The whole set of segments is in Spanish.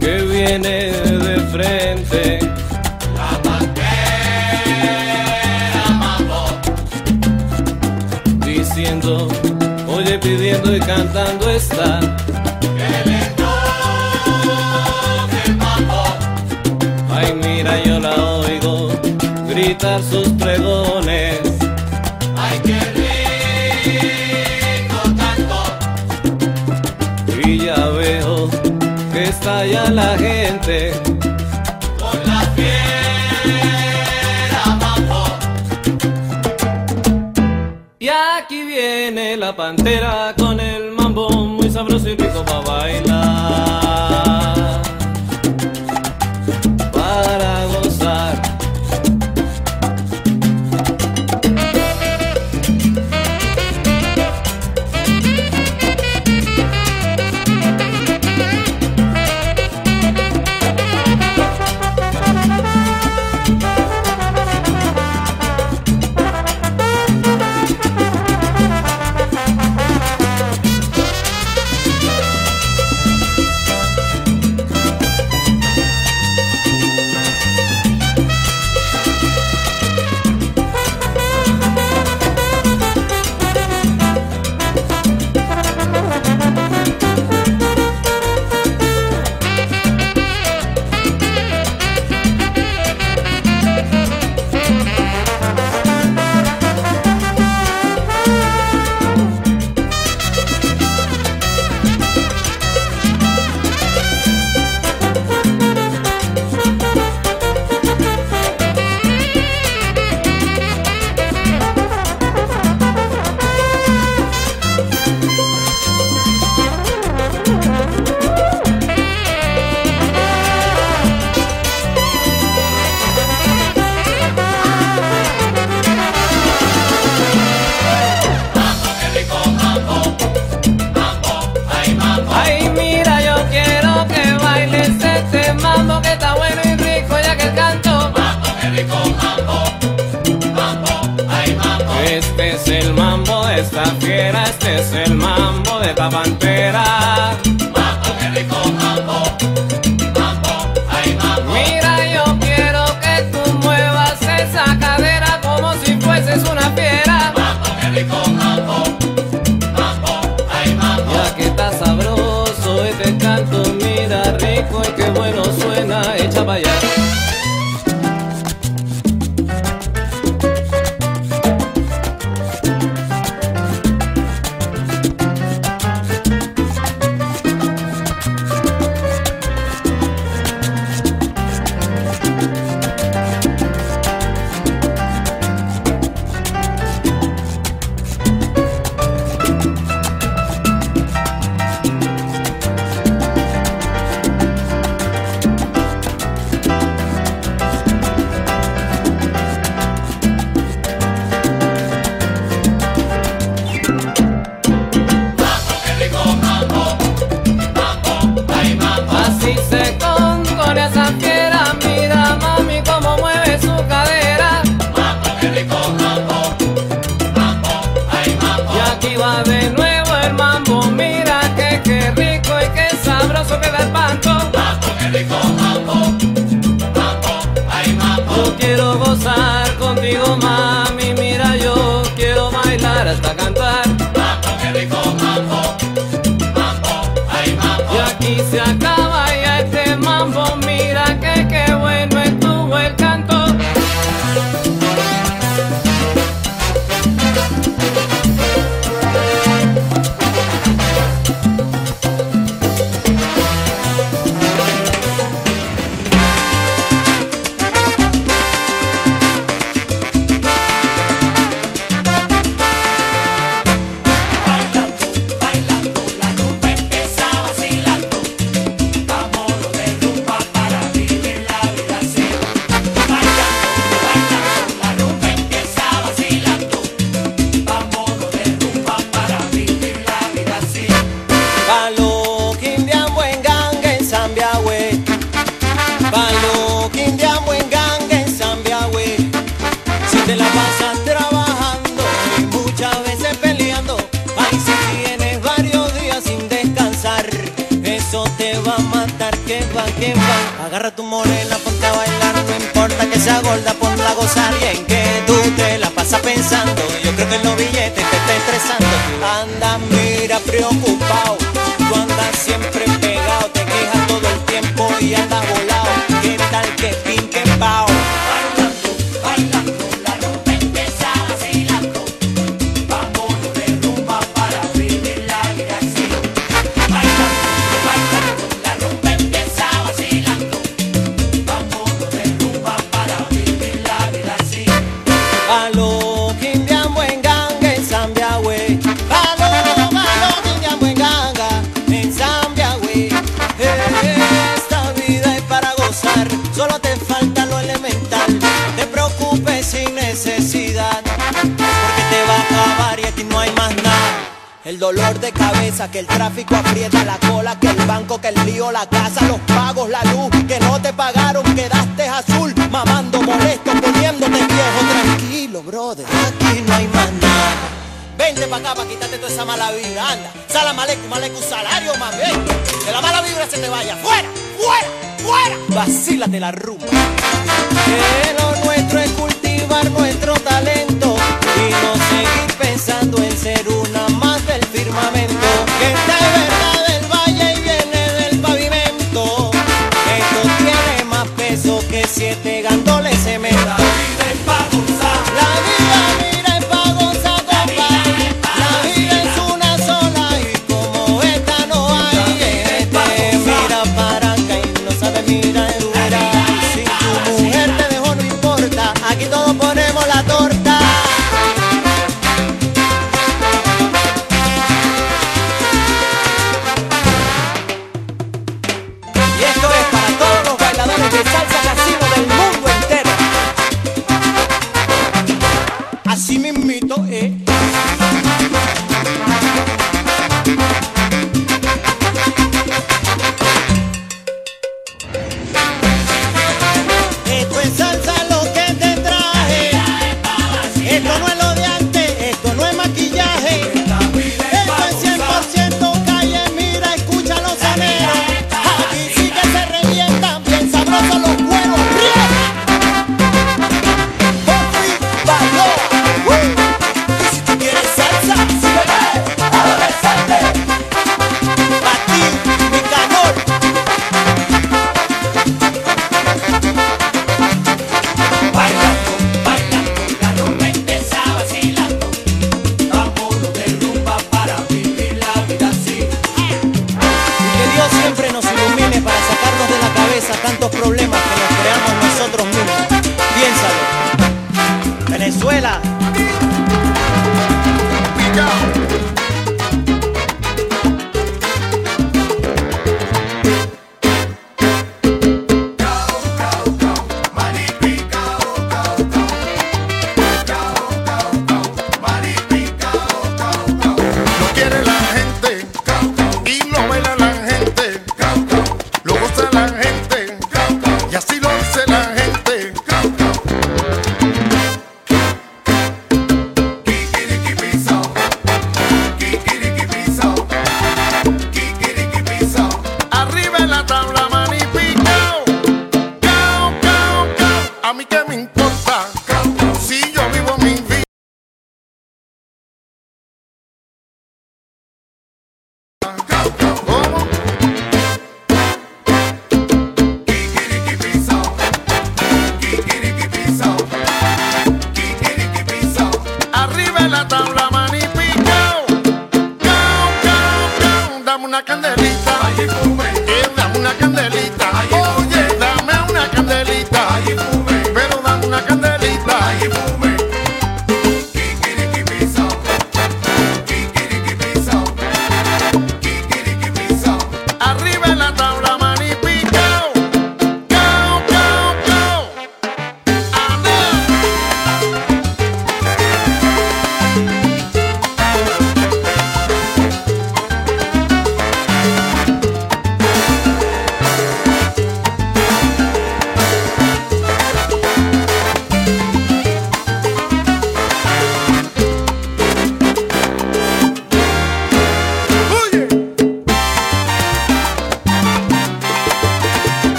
que viene de frente. La banquera mambo. Diciendo, oye, pidiendo y cantando está. el le toque mambo. Ay, mira, yo la oigo gritar sus pregones. la gente. Con la fiera mambo. Y aquí viene la pantera con el mambo muy sabroso y rico para bailar. se acaba. al que pin que pao. Bailando, bailando. que el tráfico aprieta la cola, que el banco, que el lío, la casa, los pagos, la luz, que no te pagaron, quedaste azul, mamando molesto, poniéndote viejo, tranquilo, brother, aquí no hay más nada. Vente pa' acá pa' quitarte toda esa mala vibra, anda, sala malecu, malecu, salario, más bien, que la mala vibra se te vaya, fuera, fuera, fuera, vacílate la rumba. a tantos problemas.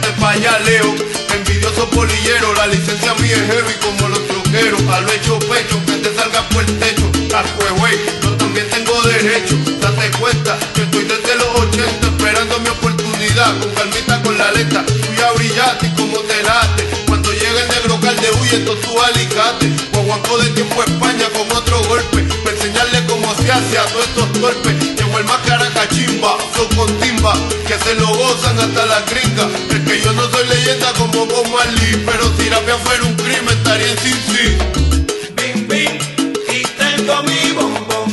te falla Leo Envidioso polillero, la licencia mía es heavy como los troqueros. A lo hecho pecho, que te salga por el techo. Güey, yo también tengo derecho. Date cuenta, que estoy desde los 80 Esperando mi oportunidad, con calmita, con la letra Voy a brillarte como te late. Cuando llega el negro calde huyendo su alicate. Guaguancó de tiempo España con otro golpe. Para enseñarle cómo se hace a todos estos torpes. Llegó el más caracachimba, so contigo que se lo gozan hasta las gringas. Es que yo no soy leyenda como Bob Marley, pero si rapia fuera un crimen estaría en sí, sí. Bing, bing, mi bombón.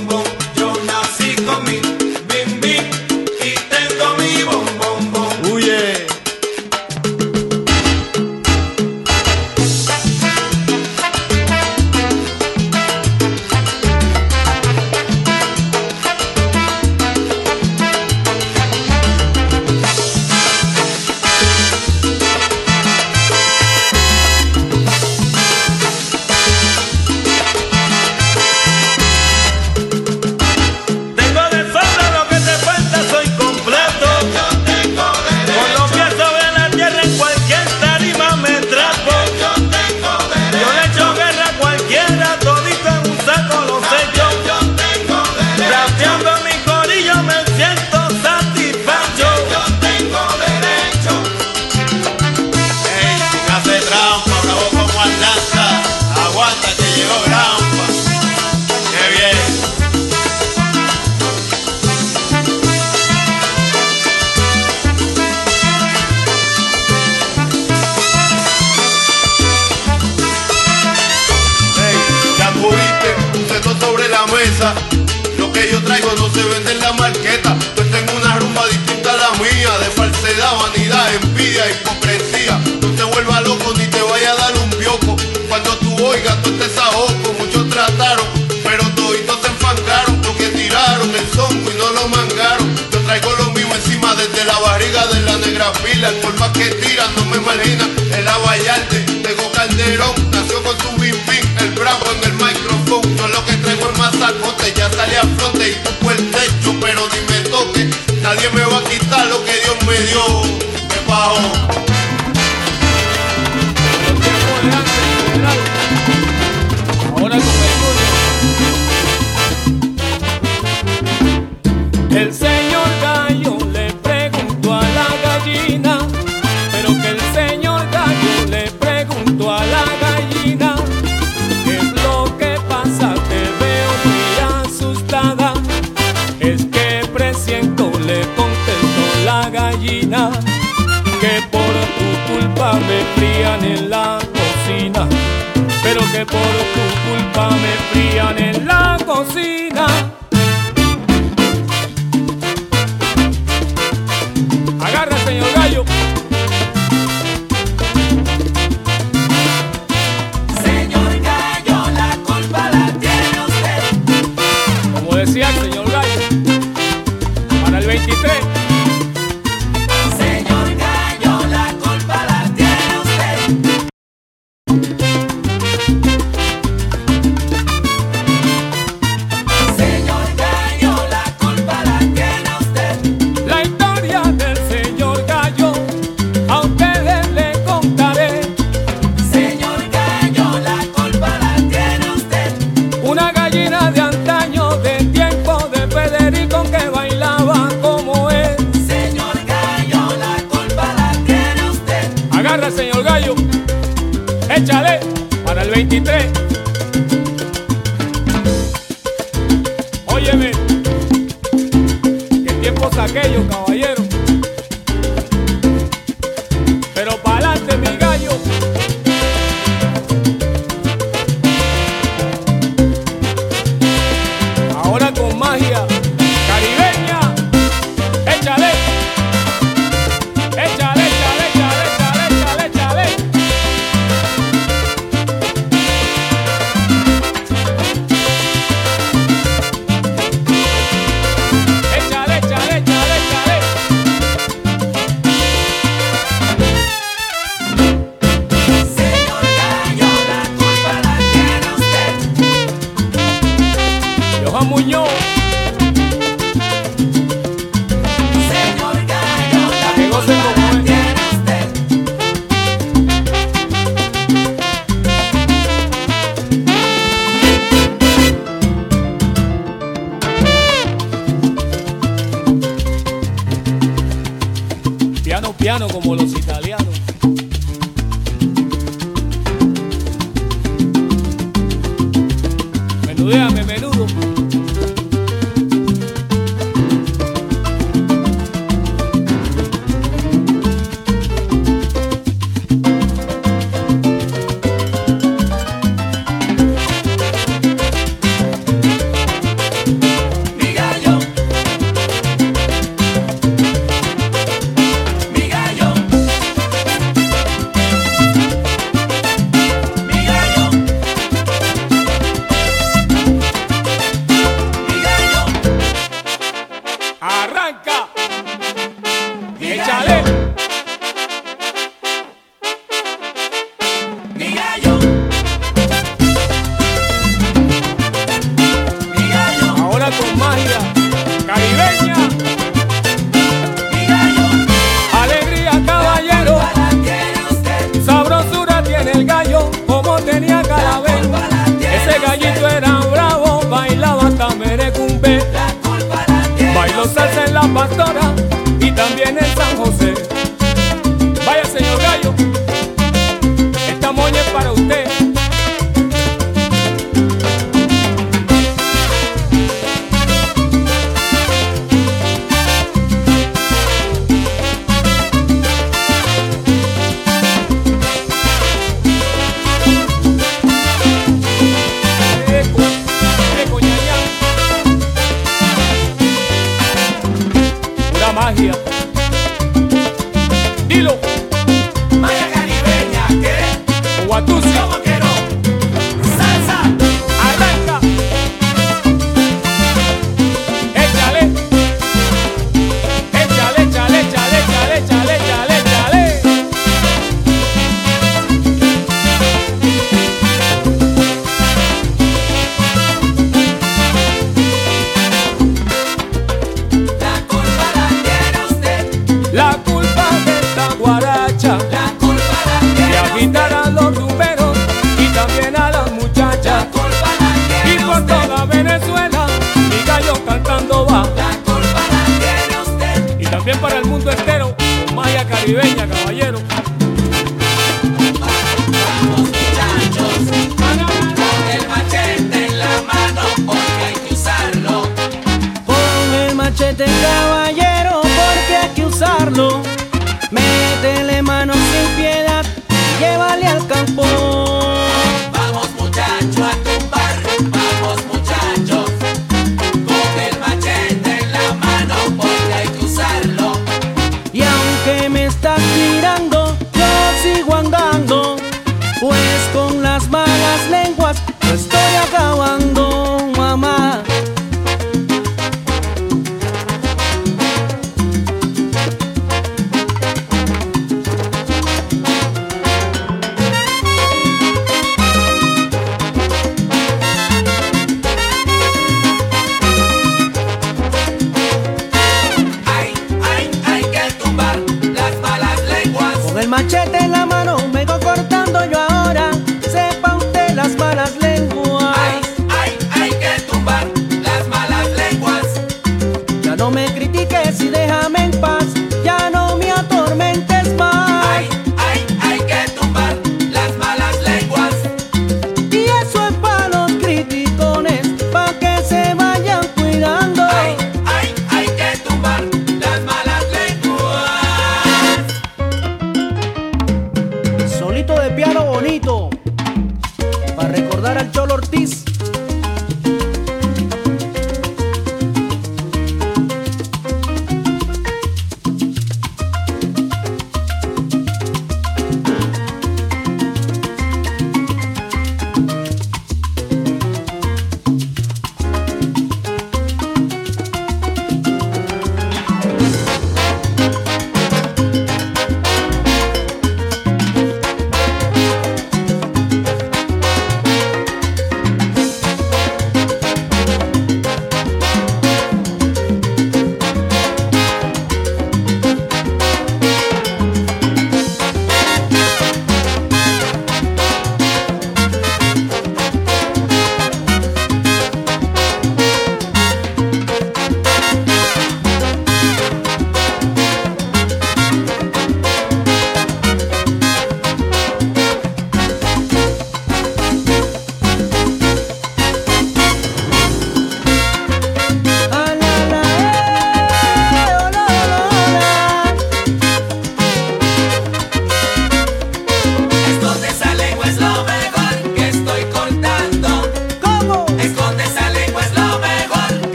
También en San José.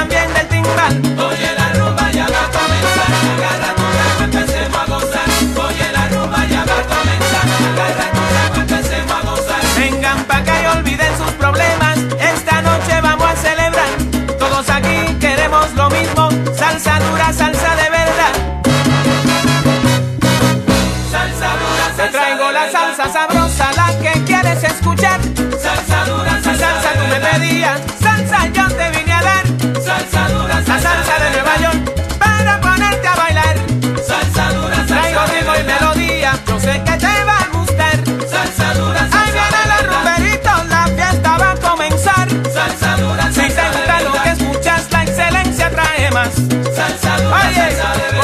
también del timbal. Oye la rumba ya va a comenzar, agarra tu trago, empecemos a gozar. Oye la rumba ya va a comenzar, agarra tu trago, empecemos a gozar. Vengan pa' acá y olviden sus problemas, esta noche vamos a celebrar. Todos aquí queremos lo mismo, salsa dura, salsa de verdad. Salsa dura, salsa Te traigo de la verdad. salsa sabrosa,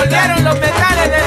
voltearon los metales de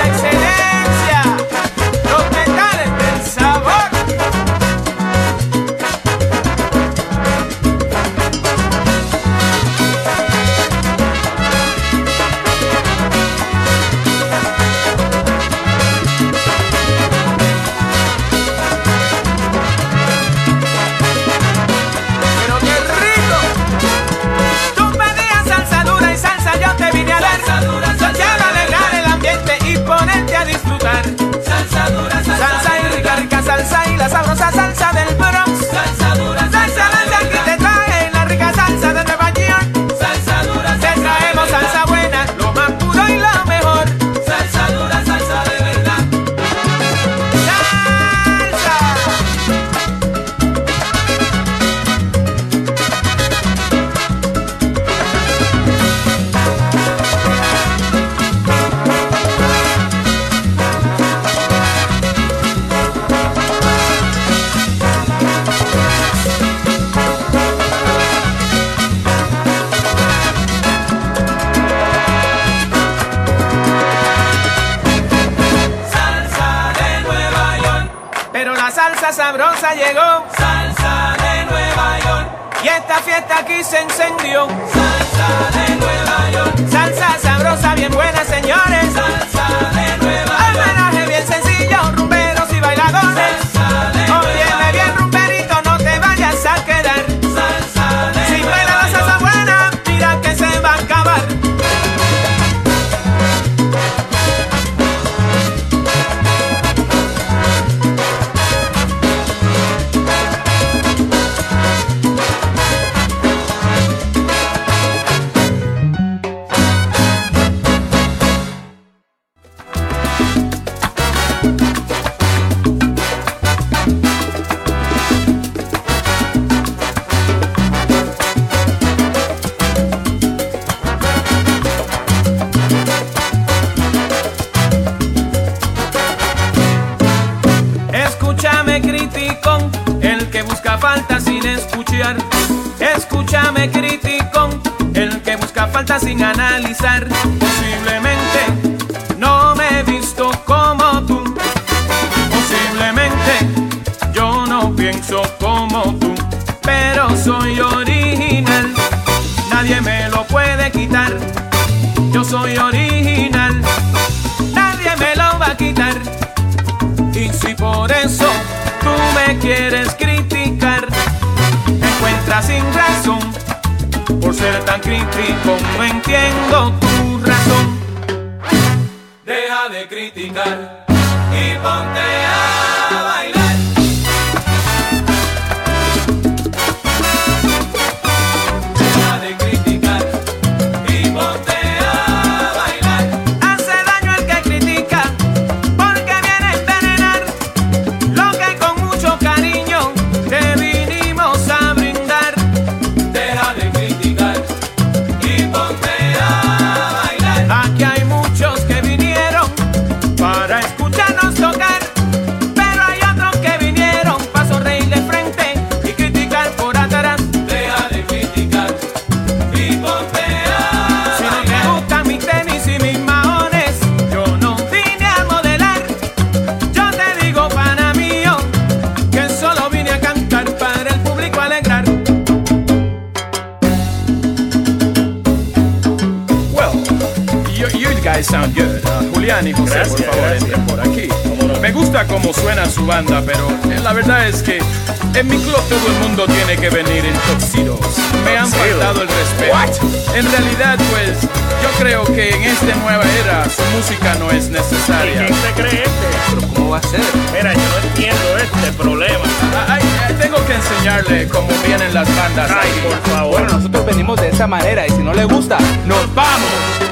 su banda, pero eh, la verdad es que en mi club todo el mundo tiene que venir en. Me han faltado el respeto. En realidad, pues, yo creo que en esta nueva era su música no es necesaria. ¿Quién se cree este? ¿Pero cómo va a ser? Mira, yo no entiendo este problema. Ah, eh, tengo que enseñarle cómo vienen las bandas. Ay, por favor. Nosotros venimos de esa manera y si no le gusta, ¡nos vamos!